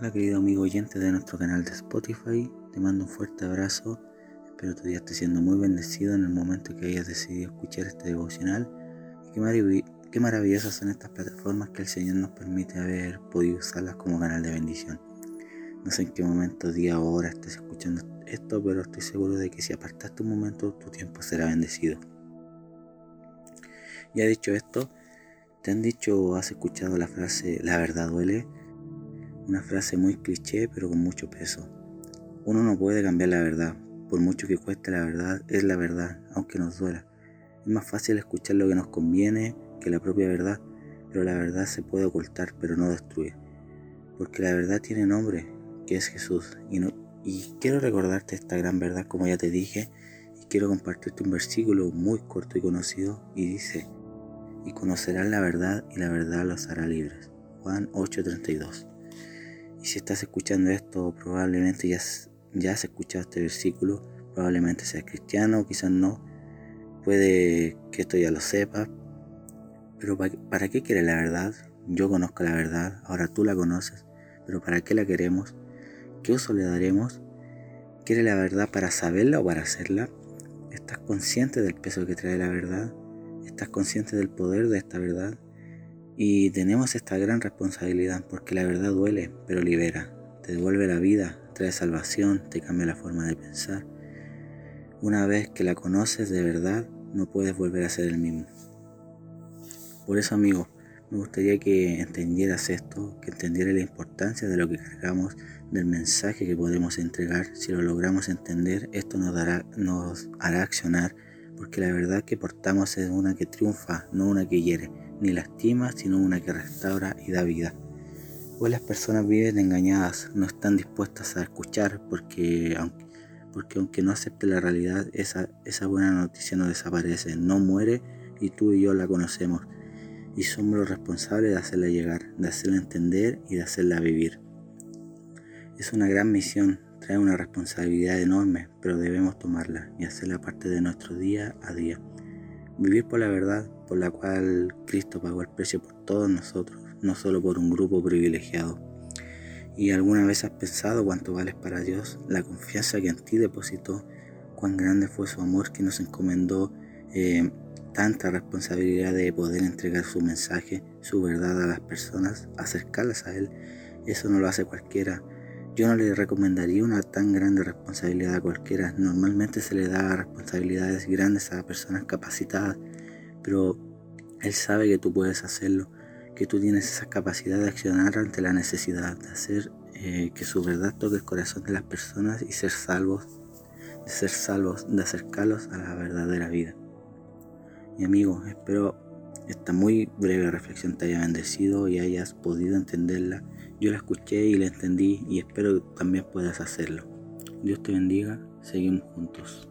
Hola querido amigo oyente de nuestro canal de Spotify, te mando un fuerte abrazo, espero tu día esté siendo muy bendecido en el momento que hayas decidido escuchar este devocional y qué, qué maravillosas son estas plataformas que el Señor nos permite haber podido usarlas como canal de bendición. No sé en qué momento, día o hora estés escuchando esto, pero estoy seguro de que si apartaste un momento, tu tiempo será bendecido. Ya dicho esto, ¿te han dicho o has escuchado la frase la verdad duele? Una frase muy cliché pero con mucho peso. Uno no puede cambiar la verdad, por mucho que cueste la verdad, es la verdad, aunque nos duela. Es más fácil escuchar lo que nos conviene que la propia verdad, pero la verdad se puede ocultar pero no destruir. Porque la verdad tiene nombre, que es Jesús. Y, no, y quiero recordarte esta gran verdad como ya te dije, y quiero compartirte un versículo muy corto y conocido, y dice, y conocerán la verdad y la verdad los hará libres. Juan 8:32. Y si estás escuchando esto, probablemente ya, ya has escuchado este versículo, probablemente seas cristiano, quizás no. Puede que esto ya lo sepas, pero ¿para qué quiere la verdad? Yo conozco la verdad, ahora tú la conoces, pero ¿para qué la queremos? ¿Qué uso le daremos? ¿Quiere la verdad para saberla o para hacerla? ¿Estás consciente del peso que trae la verdad? ¿Estás consciente del poder de esta verdad? Y tenemos esta gran responsabilidad porque la verdad duele, pero libera, te devuelve la vida, trae salvación, te cambia la forma de pensar. Una vez que la conoces de verdad, no puedes volver a ser el mismo. Por eso, amigo, me gustaría que entendieras esto, que entendieras la importancia de lo que cargamos, del mensaje que podemos entregar. Si lo logramos entender, esto nos, dará, nos hará accionar, porque la verdad que portamos es una que triunfa, no una que hiere ni lastima, sino una que restaura y da vida. Hoy las personas viven engañadas, no están dispuestas a escuchar porque aunque, aunque no acepte la realidad, esa, esa buena noticia no desaparece, no muere y tú y yo la conocemos. Y somos los responsables de hacerla llegar, de hacerla entender y de hacerla vivir. Es una gran misión, trae una responsabilidad enorme, pero debemos tomarla y hacerla parte de nuestro día a día. Vivir por la verdad por la cual Cristo pagó el precio por todos nosotros, no solo por un grupo privilegiado. ¿Y alguna vez has pensado cuánto vales para Dios? La confianza que en ti depositó, cuán grande fue su amor que nos encomendó eh, tanta responsabilidad de poder entregar su mensaje, su verdad a las personas, acercarlas a Él. Eso no lo hace cualquiera. Yo no le recomendaría una tan grande responsabilidad a cualquiera. Normalmente se le da responsabilidades grandes a personas capacitadas, pero Él sabe que tú puedes hacerlo, que tú tienes esa capacidad de accionar ante la necesidad, de hacer eh, que su verdad toque el corazón de las personas y ser salvos, de ser salvos, de acercarlos a la verdadera vida. Mi amigo, espero esta muy breve reflexión te haya bendecido y hayas podido entenderla yo la escuché y la entendí y espero que también puedas hacerlo. Dios te bendiga, seguimos juntos.